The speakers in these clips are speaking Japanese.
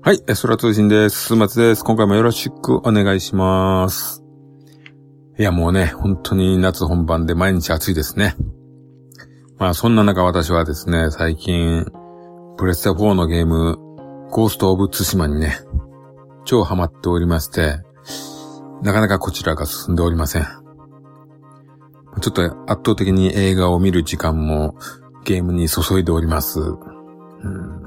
はい、エソラ通信です。す松です。今回もよろしくお願いします。いや、もうね、本当に夏本番で毎日暑いですね。まあ、そんな中私はですね、最近、プレステ4のゲーム、ゴースト・オブ・ツシマにね、超ハマっておりまして、なかなかこちらが進んでおりません。ちょっと圧倒的に映画を見る時間もゲームに注いでおります。うん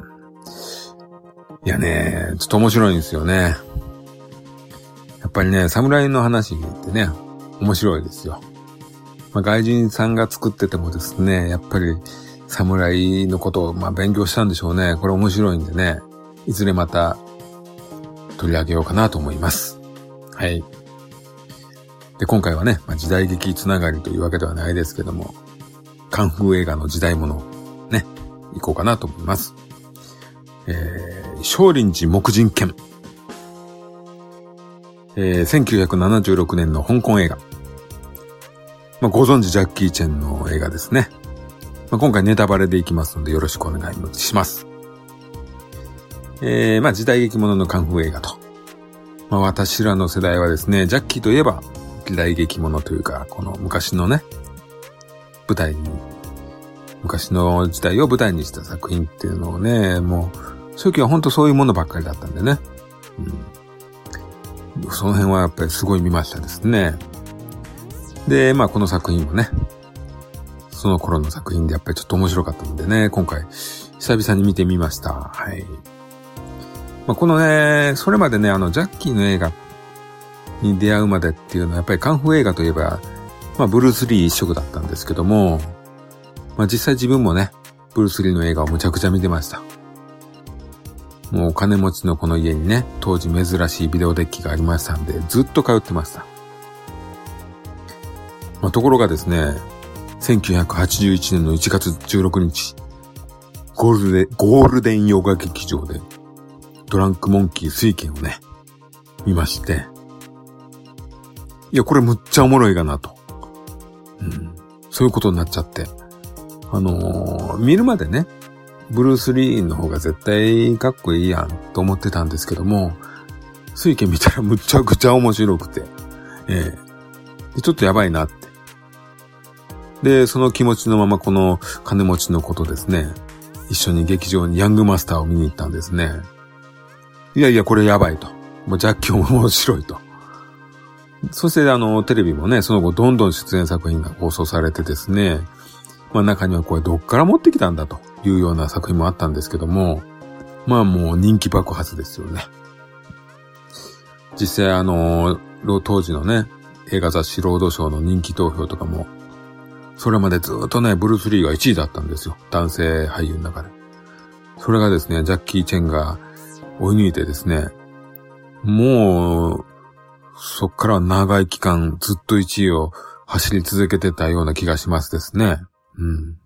いやね、ちょっと面白いんですよね。やっぱりね、侍の話ってね、面白いですよ。まあ、外人さんが作っててもですね、やっぱり侍のことをまあ勉強したんでしょうね。これ面白いんでね、いずれまた取り上げようかなと思います。はい。で、今回はね、まあ、時代劇つながりというわけではないですけども、カンフー映画の時代物、ね、行こうかなと思います。えー、少林寺木人剣。えー、1976年の香港映画。まあ、ご存知ジャッキー・チェンの映画ですね。まあ、今回ネタバレでいきますのでよろしくお願いします。えー、まあ時代劇もののカンフー映画と。まあ私らの世代はですね、ジャッキーといえば時代劇ものというか、この昔のね、舞台に、昔の時代を舞台にした作品っていうのをね、もう初期は本当そういうものばっかりだったんでね。うん。その辺はやっぱりすごい見ましたですね。で、まあこの作品もね、その頃の作品でやっぱりちょっと面白かったんでね、今回久々に見てみました。はい。まあ、このね、それまでね、あの、ジャッキーの映画っに出会うまでっていうのはやっぱりカンフー映画といえば、まあブルース・リー一色だったんですけども、まあ実際自分もね、ブルース・リーの映画をむちゃくちゃ見てました。もうお金持ちのこの家にね、当時珍しいビデオデッキがありましたんで、ずっと通ってました。まあ、ところがですね、1981年の1月16日、ゴールデン、ゴールデンヨガ劇場で、ドランクモンキー水拳をね、見まして、いや、これむっちゃおもろいかなと。うん。そういうことになっちゃって。あのー、見るまでね、ブルース・リーの方が絶対かっこいいやんと思ってたんですけども、水拳見たらむちゃくちゃ面白くて、ええちょっとやばいなって。で、その気持ちのままこの金持ちのことですね、一緒に劇場にヤングマスターを見に行ったんですね。いやいや、これやばいと。もうジャッキーも面白いと。そしてあの、テレビもね、その後どんどん出演作品が放送されてですね、まあ中にはこれどっから持ってきたんだというような作品もあったんですけども、まあもう人気爆発ですよね。実際あの、当時のね、映画雑誌ロードショーの人気投票とかも、それまでずっとね、ブルース・リーが1位だったんですよ。男性俳優の中で。それがですね、ジャッキー・チェンが追い抜いてですね、もう、そっから長い期間ずっと1位を走り続けてたような気がしますですね。うん。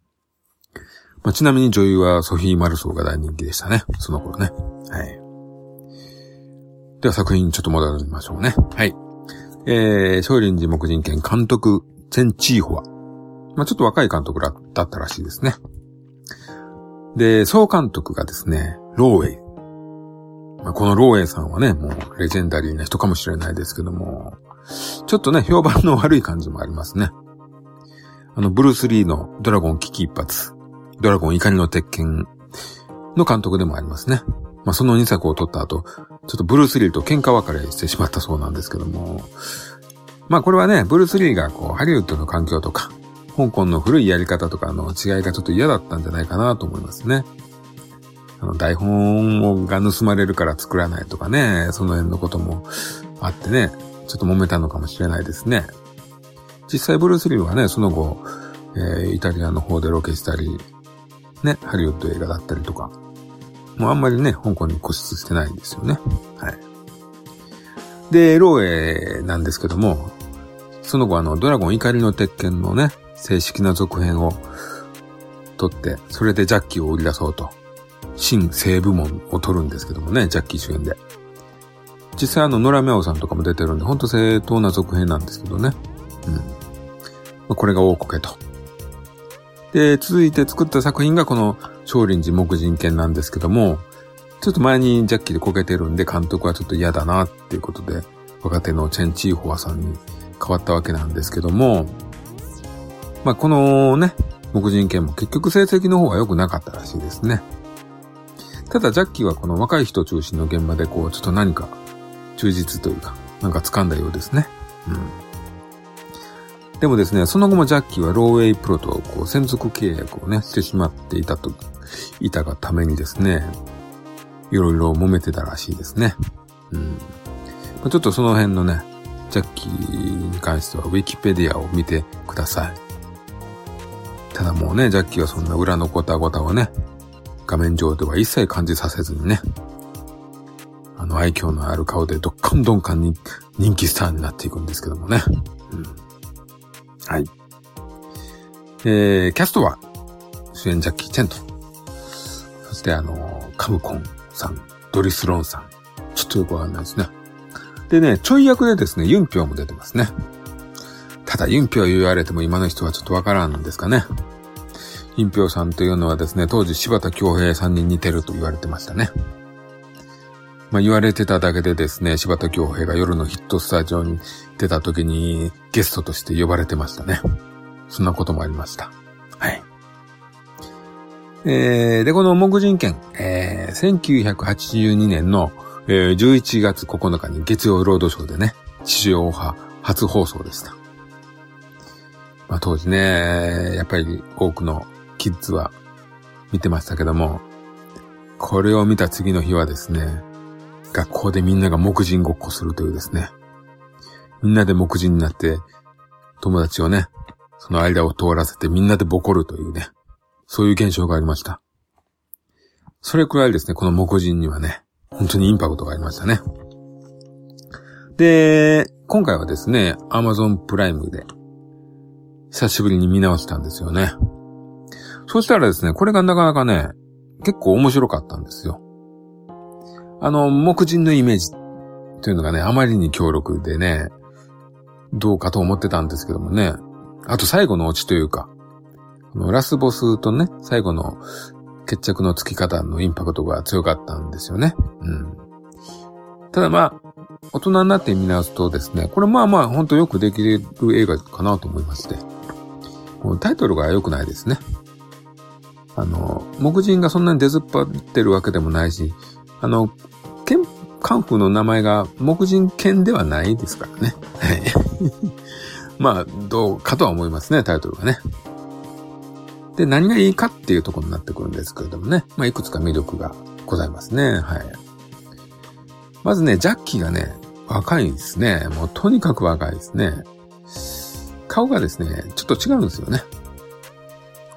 まあ、ちなみに女優はソフィー・マルソーが大人気でしたね。その頃ね。はい。では作品ちょっと戻りましょうね。はい。えー、少林寺木人剣監督、チェン・チーホは、まあ、ちょっと若い監督だったらしいですね。で、総監督がですね、ローウェイ。まあ、このローウェイさんはね、もうレジェンダリーな人かもしれないですけども、ちょっとね、評判の悪い感じもありますね。あの、ブルース・リーのドラゴン危機一髪、ドラゴン怒りの鉄拳の監督でもありますね。まあ、その2作を撮った後、ちょっとブルース・リーと喧嘩別れしてしまったそうなんですけども、まあこれはね、ブルース・リーがこう、ハリウッドの環境とか、香港の古いやり方とかの違いがちょっと嫌だったんじゃないかなと思いますね。あの、台本が盗まれるから作らないとかね、その辺のこともあってね、ちょっと揉めたのかもしれないですね。実際ブルース・リーはね、その後、えー、イタリアの方でロケしたり、ね、ハリウッド映画だったりとか、もうあんまりね、香港に固執してないんですよね。はい。で、ローエなんですけども、その後あの、ドラゴン怒りの鉄拳のね、正式な続編を撮って、それでジャッキーを売り出そうと、新西部門を撮るんですけどもね、ジャッキー主演で。実際あの、野良メオさんとかも出てるんで、ほんと正当な続編なんですけどね。うん。これが大こけと。で、続いて作った作品がこの少林寺木人剣なんですけども、ちょっと前にジャッキーでこけてるんで監督はちょっと嫌だなっていうことで、若手のチェン・チーホアさんに変わったわけなんですけども、まあ、このね、木人剣も結局成績の方は良くなかったらしいですね。ただ、ジャッキーはこの若い人中心の現場でこう、ちょっと何か忠実というか、なんか掴んだようですね。うん。でもですね、その後もジャッキーはローウェイプロとこう専属契約をね、してしまっていたと、いたがためにですね、いろいろ揉めてたらしいですね。うん。ちょっとその辺のね、ジャッキーに関してはウィキペディアを見てください。ただもうね、ジャッキーはそんな裏のごたごたをね、画面上では一切感じさせずにね、あの愛嬌のある顔でどっかんどんかんに人気スターになっていくんですけどもね。うん。はい。えー、キャストは、主演ジャッキー・チェンと、そしてあの、カムコンさん、ドリス・ロンさん、ちょっとよくわかんないですね。でね、ちょい役でですね、ユンピョウも出てますね。ただ、ユンピョウ言われても今の人はちょっとわからんんですかね。ユンピョウさんというのはですね、当時柴田恭平さんに似てると言われてましたね。まあ言われてただけでですね、柴田恭平が夜のヒットスタジオに出た時にゲストとして呼ばれてましたね。そんなこともありました。はい。えー、で、この木人剣、えー、1982年のえー、11月9日に月曜ロードショーでね、地上波初放送でした。まあ当時ね、やっぱり多くのキッズは見てましたけども、これを見た次の日はですね、学校でみんなが木人ごっこするというですね、みんなで木人になって、友達をね、その間を通らせてみんなでボコるというね、そういう現象がありました。それくらいですね、この木人にはね、本当にインパクトがありましたね。で、今回はですね、Amazon プライムで、久しぶりに見直したんですよね。そしたらですね、これがなかなかね、結構面白かったんですよ。あの、目人のイメージというのがね、あまりに強力でね、どうかと思ってたんですけどもね。あと最後のオチというか、ラスボスとね、最後の決着のつき方のインパクトが強かったんですよね。うん。ただまあ、大人になって見直すとですね、これまあまあ本当よくできる映画かなと思いまして。タイトルが良くないですね。あの、目人がそんなに出ずっぱってるわけでもないし、あの、剣、カンフーの名前が目人剣ではないですからね。はい。まあ、どうかとは思いますね、タイトルがね。で、何がいいかっていうところになってくるんですけれどもね。まあ、いくつか魅力がございますね。はい。まずね、ジャッキーがね、若いですね。もうとにかく若いですね。顔がですね、ちょっと違うんですよね。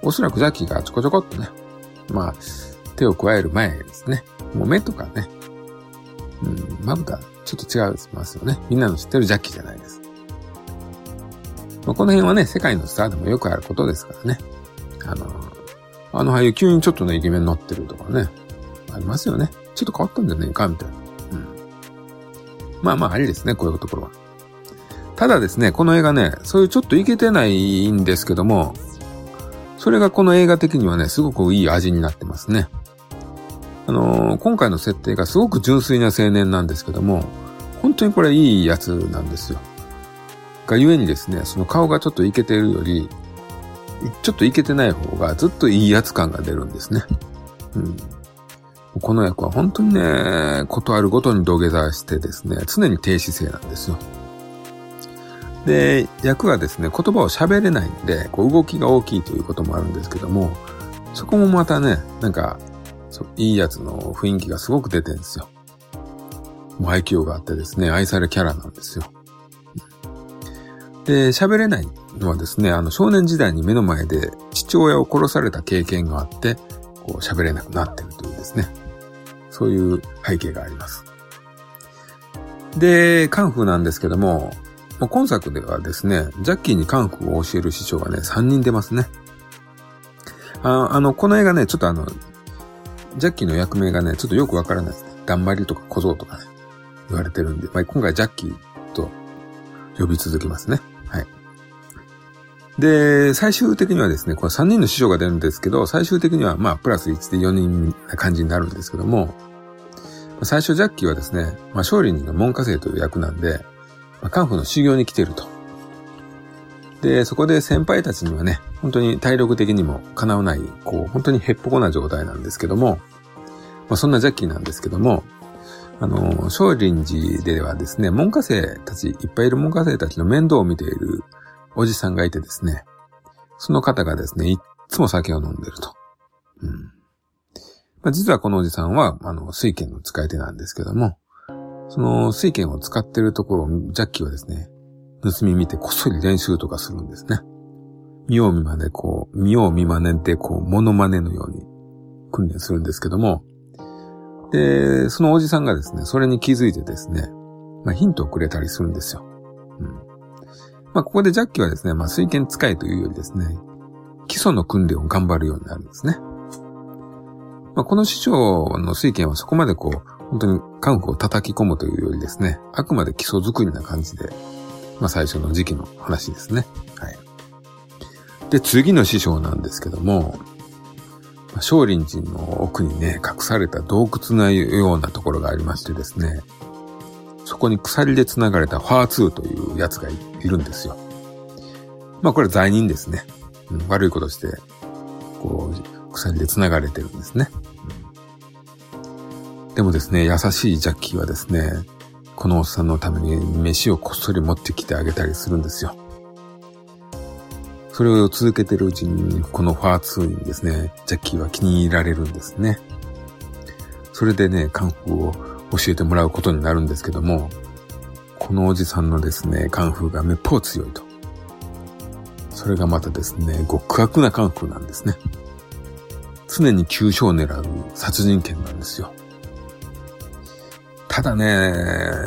おそらくジャッキーがちょこちょこっとね、まあ、手を加える前ですね。もう目とかね、うん、まぶた、ちょっと違いますよね。みんなの知ってるジャッキーじゃないです。まあ、この辺はね、世界のスターでもよくあることですからね。あの、あの俳優急にちょっとね、イケメンになってるとかね、ありますよね。ちょっと変わったんじゃねえか、みたいな。うん。まあまあ、ありですね、こういうところは。ただですね、この映画ね、そういうちょっといけてないんですけども、それがこの映画的にはね、すごくいい味になってますね。あのー、今回の設定がすごく純粋な青年なんですけども、本当にこれいいやつなんですよ。がゆえにですね、その顔がちょっといけてるより、ちょっといけてない方がずっといいやつ感が出るんですね。うん。この役は本当にね、ことあるごとに土下座してですね、常に低姿勢なんですよ。で、役はですね、言葉を喋れないんで、こう動きが大きいということもあるんですけども、そこもまたね、なんか、そういいやつの雰囲気がすごく出てるんですよ。もう愛嬌があってですね、愛されキャラなんですよ。で、喋れないのはですね、あの少年時代に目の前で父親を殺された経験があって、こう喋れなくなってるというですね、そういう背景があります。で、カンフーなんですけども、今作ではですね、ジャッキーにカンフーを教える師匠がね、3人出ますね。ああの、この映画ね、ちょっとあの、ジャッキーの役名がね、ちょっとよくわからないですね。頑張りとか小僧とかね、言われてるんで、まあ、今回ジャッキーと呼び続けますね。はい。で、最終的にはですね、これ3人の師匠が出るんですけど、最終的にはまあプラス1で4人な感じになるんですけども、最初ジャッキーはですね、まあ勝利人の門下生という役なんで、まあ、カンフーの修行に来てると。で、そこで先輩たちにはね、本当に体力的にも叶わない、こう、本当にへっぽこな状態なんですけども、まあそんなジャッキーなんですけども、あの、少林寺ではですね、門下生たち、いっぱいいる門下生たちの面倒を見ているおじさんがいてですね、その方がですね、いっつも酒を飲んでると。うん。まあ、実はこのおじさんは、あの、水剣の使い手なんですけども、その水剣を使ってるところをジャッキーはですね、盗み見てこっそり練習とかするんですね。見よう見まね、こう、見よう見まねで、こう、モノマネのように訓練するんですけども、で、そのおじさんがですね、それに気づいてですね、まあ、ヒントをくれたりするんですよ。うん。まあ、ここでジャッキーはですね、まあ、水剣使いというよりですね、基礎の訓練を頑張るようになるんですね。まあ、この師匠の水剣はそこまでこう、本当にカンフを叩き込むというよりですね、あくまで基礎作りな感じで、まあ、最初の時期の話ですね。はい。で、次の師匠なんですけども、少林寺の奥にね、隠された洞窟のようなところがありましてですね、そこに鎖で繋がれたファーツーというやつがいるんですよ。まあこれ罪人ですね。うん、悪いことして、こう、鎖で繋がれてるんですね、うん。でもですね、優しいジャッキーはですね、このおっさんのために飯をこっそり持ってきてあげたりするんですよ。それを続けてるうちに、このファー2にですね、ジャッキーは気に入られるんですね。それでね、カンフーを教えてもらうことになるんですけども、このおじさんのですね、カンフーがめっぽう強いと。それがまたですね、極悪なカンフーなんですね。常に急所を狙う殺人剣なんですよ。ただね、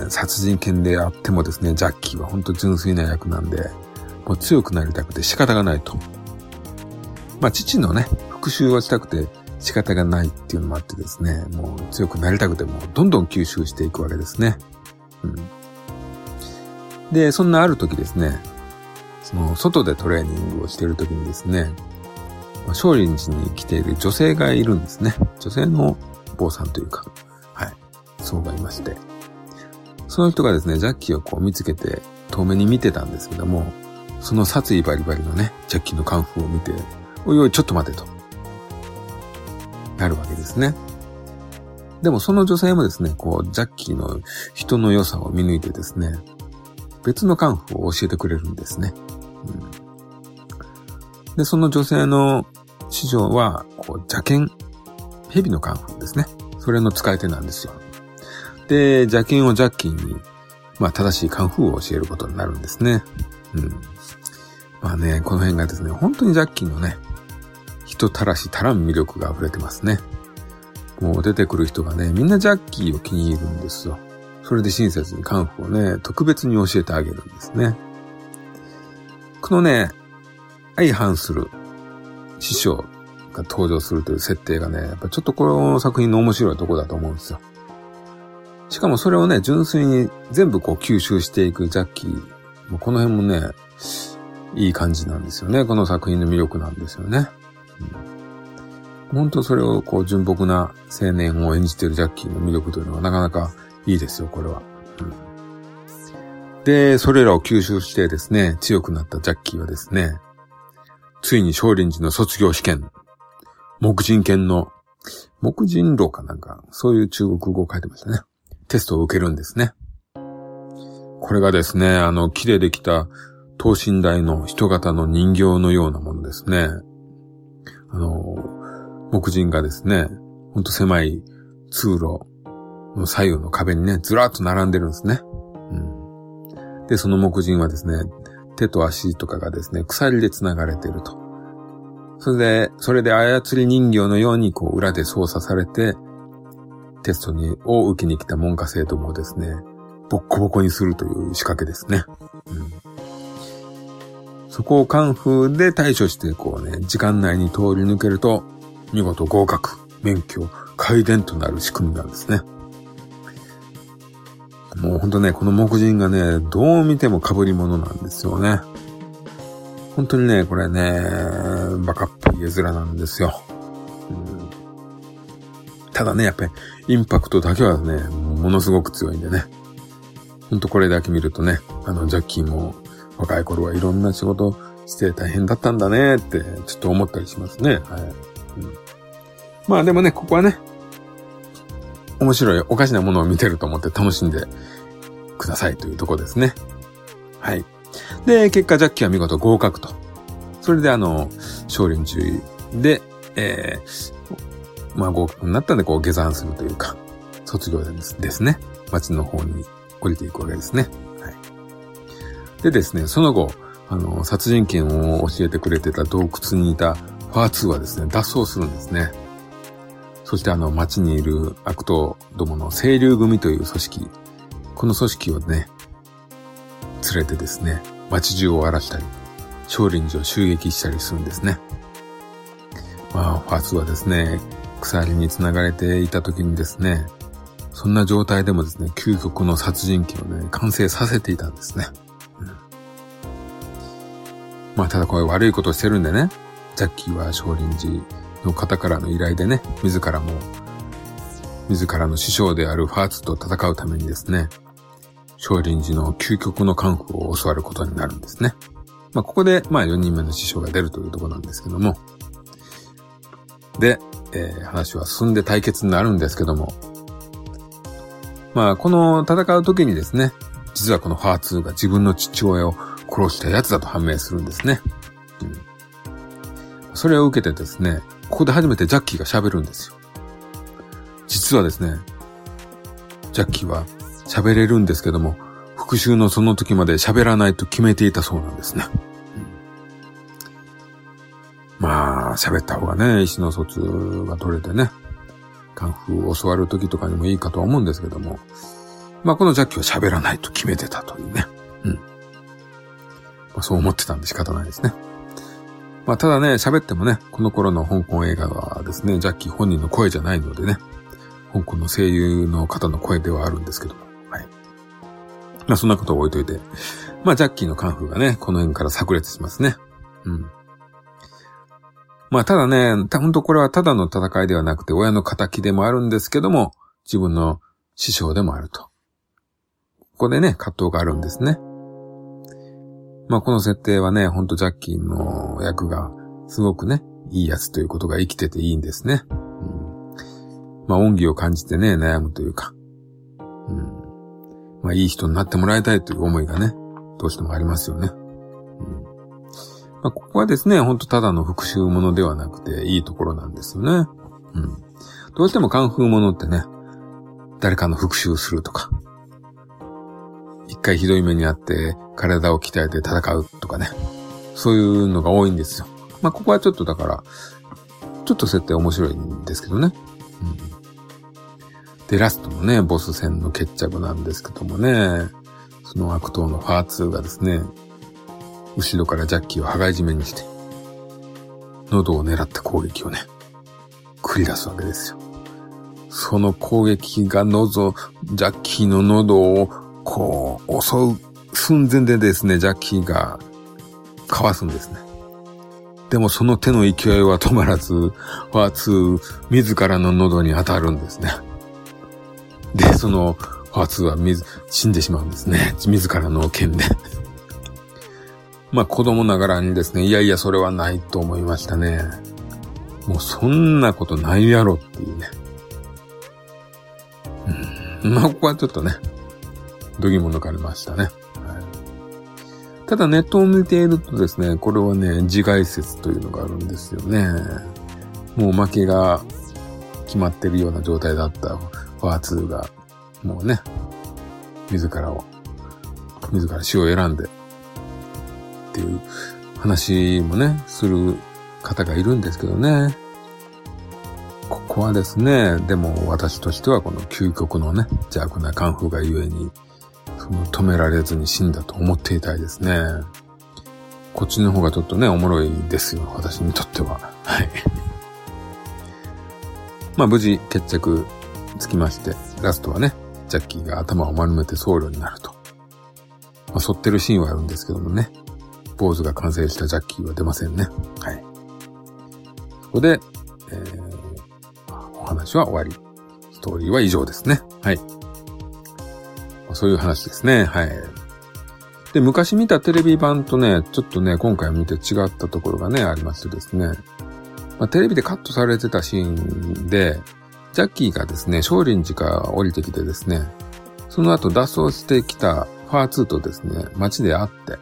殺人剣であってもですね、ジャッキーは本当純粋な役なんで、もう強くなりたくて仕方がないと。まあ、父のね、復讐をしたくて仕方がないっていうのもあってですね、もう強くなりたくてもどんどん吸収していくわけですね。うん。で、そんなある時ですね、その外でトレーニングをしている時にですね、少林寺に来ている女性がいるんですね。女性の坊さんというか、はい、そうがいまして。その人がですね、ジャッキーをこう見つけて遠目に見てたんですけども、その殺意バリバリのね、ジャッキーのカンフーを見て、おいおい、ちょっと待てと。なるわけですね。でもその女性もですね、こう、ジャッキーの人の良さを見抜いてですね、別のカンフーを教えてくれるんですね。うん、で、その女性の師匠は、こう、邪剣、蛇のカンフーですね。それの使い手なんですよ。で、邪剣をジャッキーに、まあ、正しいカンフーを教えることになるんですね。うん。まあね、この辺がですね、本当にジャッキーのね、人たらし足らん魅力が溢れてますね。もう出てくる人がね、みんなジャッキーを気に入るんですよ。それで親切にカンフーをね、特別に教えてあげるんですね。このね、相反する師匠が登場するという設定がね、やっぱちょっとこの作品の面白いとこだと思うんですよ。しかもそれをね、純粋に全部こう吸収していくジャッキー。もうこの辺もね、いい感じなんですよね。この作品の魅力なんですよね。うん、本当それをこう純朴な青年を演じてるジャッキーの魅力というのはなかなかいいですよ、これは。うん、で、それらを吸収してですね、強くなったジャッキーはですね、ついに少林寺の卒業試験、木人犬の、木人狼かなんか、そういう中国語を書いてましたね。テストを受けるんですね。これがですね、あの、木でできた等身大の人型の人形のようなものですね。あの、木人がですね、ほんと狭い通路の左右の壁にね、ずらっと並んでるんですね。うん。で、その木人はですね、手と足とかがですね、鎖で繋がれてると。それで、それで操り人形のようにこう裏で操作されて、テストに、を受けに来た文科生徒もですね、ボッコボコにするという仕掛けですね。うんそこをカンフーで対処して、こうね、時間内に通り抜けると、見事合格、免許、改伝となる仕組みなんですね。もうほんとね、この目人がね、どう見ても被り物なんですよね。本当にね、これね、バカっぽい絵面なんですよ。ただね、やっぱりインパクトだけはね、ものすごく強いんでね。ほんとこれだけ見るとね、あの、ジャッキーも若い頃はいろんな仕事して大変だったんだねって、ちょっと思ったりしますね。はい。うん、まあでもね、ここはね、面白いおかしなものを見てると思って楽しんでくださいというとこですね。はい。で、結果ジャッキーは見事合格と。それであの、少林寺で、えー、まあ合格になったんでこう下山するというか、卒業ですですね。町の方に降りていくわけですね。はい。でですね、その後、あの、殺人剣を教えてくれてた洞窟にいたファー2はですね、脱走するんですね。そしてあの、町にいる悪党どもの清流組という組織、この組織をね、連れてですね、街中を荒らしたり、少林寺を襲撃したりするんですね。まあ、ファーツはですね、鎖に繋がれていた時にですね、そんな状態でもですね、究極の殺人鬼をね、完成させていたんですね。うん、まあ、ただこれ悪いことをしてるんでね、ジャッキーは少林寺の方からの依頼でね、自らも、自らの師匠であるファーツと戦うためにですね、少林寺の究極のカンフーを教わることになるんですね。まあ、ここで、まあ、4人目の師匠が出るというところなんですけども。で、えー、話は進んで対決になるんですけども。まあ、この戦う時にですね、実はこのファーツーが自分の父親を殺したやつだと判明するんですね。うん、それを受けてですね、ここで初めてジャッキーが喋るんですよ。実はですね、ジャッキーは喋れるんですけども、復讐のその時まで喋らないと決めていたそうなんですね。喋った方がね、意思の疎通が取れてね、カンフーを教わる時とかにもいいかとは思うんですけども、まあこのジャッキは喋らないと決めてたというね。うん。まあ、そう思ってたんで仕方ないですね。まあただね、喋ってもね、この頃の香港映画はですね、ジャッキー本人の声じゃないのでね、香港の声優の方の声ではあるんですけども、はいまあそんなことを置いといて。まあジャッキーのカンフーがね、この辺から炸裂しますね。うん。まあただね、本当これはただの戦いではなくて親の仇でもあるんですけども、自分の師匠でもあると。ここでね、葛藤があるんですね。まあこの設定はね、ほんとジャッキーの役がすごくね、いいやつということが生きてていいんですね。うん、まあ恩義を感じてね、悩むというか。うんまあいい人になってもらいたいという思いがね、どうしてもありますよね。まあ、ここはですね、ほんとただの復讐ものではなくていいところなんですよね。うん。どうしてもカンフーものってね、誰かの復讐するとか、一回ひどい目にあって体を鍛えて戦うとかね、そういうのが多いんですよ。まあ、ここはちょっとだから、ちょっと設定面白いんですけどね。うんで、ラストのね、ボス戦の決着なんですけどもね、その悪党のファー2がですね、後ろからジャッキーを羽交い締めにして、喉を狙った攻撃をね、繰り出すわけですよ。その攻撃が喉、ジャッキーの喉をこう襲う寸前でですね、ジャッキーがかわすんですね。でもその手の勢いは止まらず、ファー2自らの喉に当たるんですね。で、その、ファーツは、死んでしまうんですね。自らの剣でまあ子供ながらにですね、いやいやそれはないと思いましたね。もうそんなことないやろっていうね。うん。まあここはちょっとね、度肝抜かれましたね。ただネットを見ているとですね、これはね、自害説というのがあるんですよね。もう負けが決まってるような状態だったファー2が、もうね、自らを、自ら死を選んで、っていう話もね、する方がいるんですけどね。ここはですね、でも私としてはこの究極のね、邪悪なカンフーがゆえに、その止められずに死んだと思っていたいですね。こっちの方がちょっとね、おもろいですよ、私にとっては。はい。まあ無事決着つきまして、ラストはね、ジャッキーが頭を丸めて僧侶になると。まあ、反ってるシーンはあるんですけどもね。ポーズが完成したジャッキーは出ませんね。はい。そこで、えー、お話は終わり。ストーリーは以上ですね。はい。そういう話ですね。はい。で、昔見たテレビ版とね、ちょっとね、今回見て違ったところがね、ありましてですね。まあ、テレビでカットされてたシーンで、ジャッキーがですね、少林寺から降りてきてですね、その後脱走してきたファー2とですね、街で会って、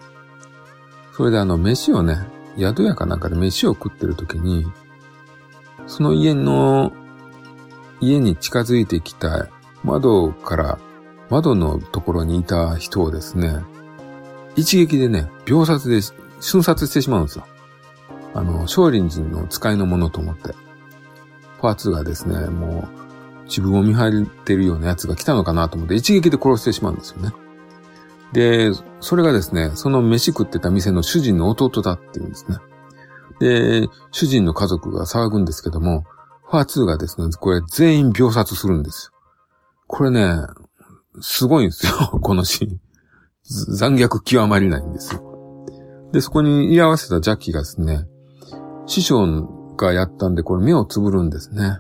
それであの、飯をね、宿屋かなんかで飯を食ってる時に、その家の、家に近づいてきた窓から、窓のところにいた人をですね、一撃でね、秒殺で瞬殺してしまうんですよ。あの、少林寺の使いのものと思って。パーツがですね、もう、自分を見張ってるようなやつが来たのかなと思って一撃で殺してしまうんですよね。で、それがですね、その飯食ってた店の主人の弟だっていうんですね。で、主人の家族が騒ぐんですけども、ファー2がですね、これ全員秒殺するんですよ。これね、すごいんですよ、このシーン。残虐極まりないんですよ。で、そこに居合わせたジャッキーがですね、師匠がやったんで、これ目をつぶるんですね。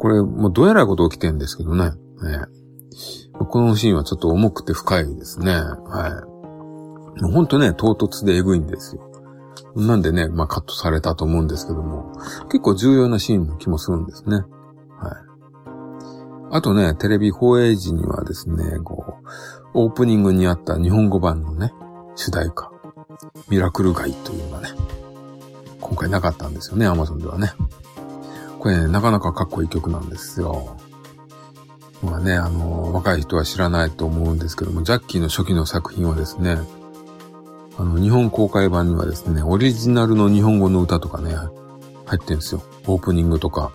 これ、もうどうやらこと起きてんですけどね。ねこのシーンはちょっと重くて深いですね。はい。もうほんとね、唐突でエグいんですよ。なんでね、まあカットされたと思うんですけども、結構重要なシーンの気もするんですね。はい。あとね、テレビ放映時にはですね、こう、オープニングにあった日本語版のね、主題歌、ミラクルガイというのがね、今回なかったんですよね、アマゾンではね。これね、なかなかかっこいい曲なんですよ。まあね、あの、若い人は知らないと思うんですけども、ジャッキーの初期の作品はですね、あの、日本公開版にはですね、オリジナルの日本語の歌とかね、入ってるんですよ。オープニングとか、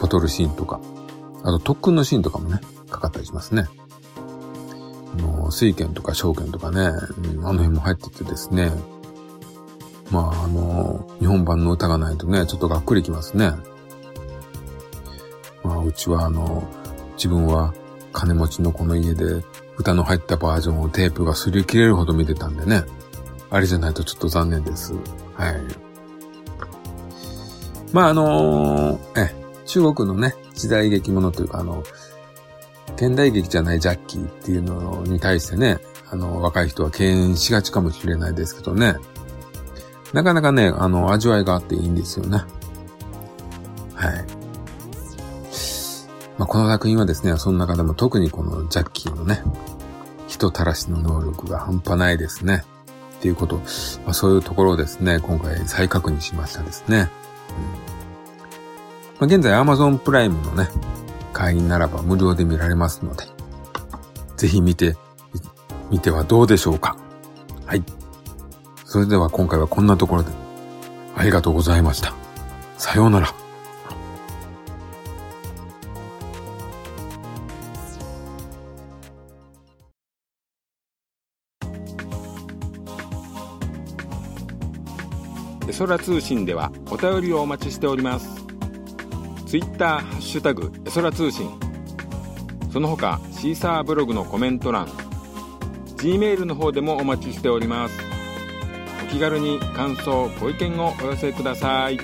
バトルシーンとか、あと特訓のシーンとかもね、かかったりしますね。あの、水剣とか証券とかね、うん、あの辺も入っててですね、まあ、あの、日本版の歌がないとね、ちょっとがっくりきますね。まあ、うちはあの、自分は金持ちのこの家で歌の入ったバージョンをテープが擦り切れるほど見てたんでね。あれじゃないとちょっと残念です。はい。まあ、あのー、え、中国のね、時代劇ものというか、あの、現代劇じゃないジャッキーっていうのに対してね、あの、若い人は敬遠しがちかもしれないですけどね。なかなかね、あの、味わいがあっていいんですよね。まあ、この作品はですね、その中でも特にこのジャッキーのね、人たらしの能力が半端ないですね。っていうこと、まあ、そういうところをですね、今回再確認しましたですね。うんまあ、現在 Amazon プライムのね、会員ならば無料で見られますので、ぜひ見て、見てはどうでしょうか。はい。それでは今回はこんなところで、ありがとうございました。さようなら。空通信ではお便りをお待ちしております。ツイッターハッシュタグエソラ通信。その他シーサーブログのコメント欄 G メールの方でもお待ちしております。お気軽に感想ご意見をお寄せください。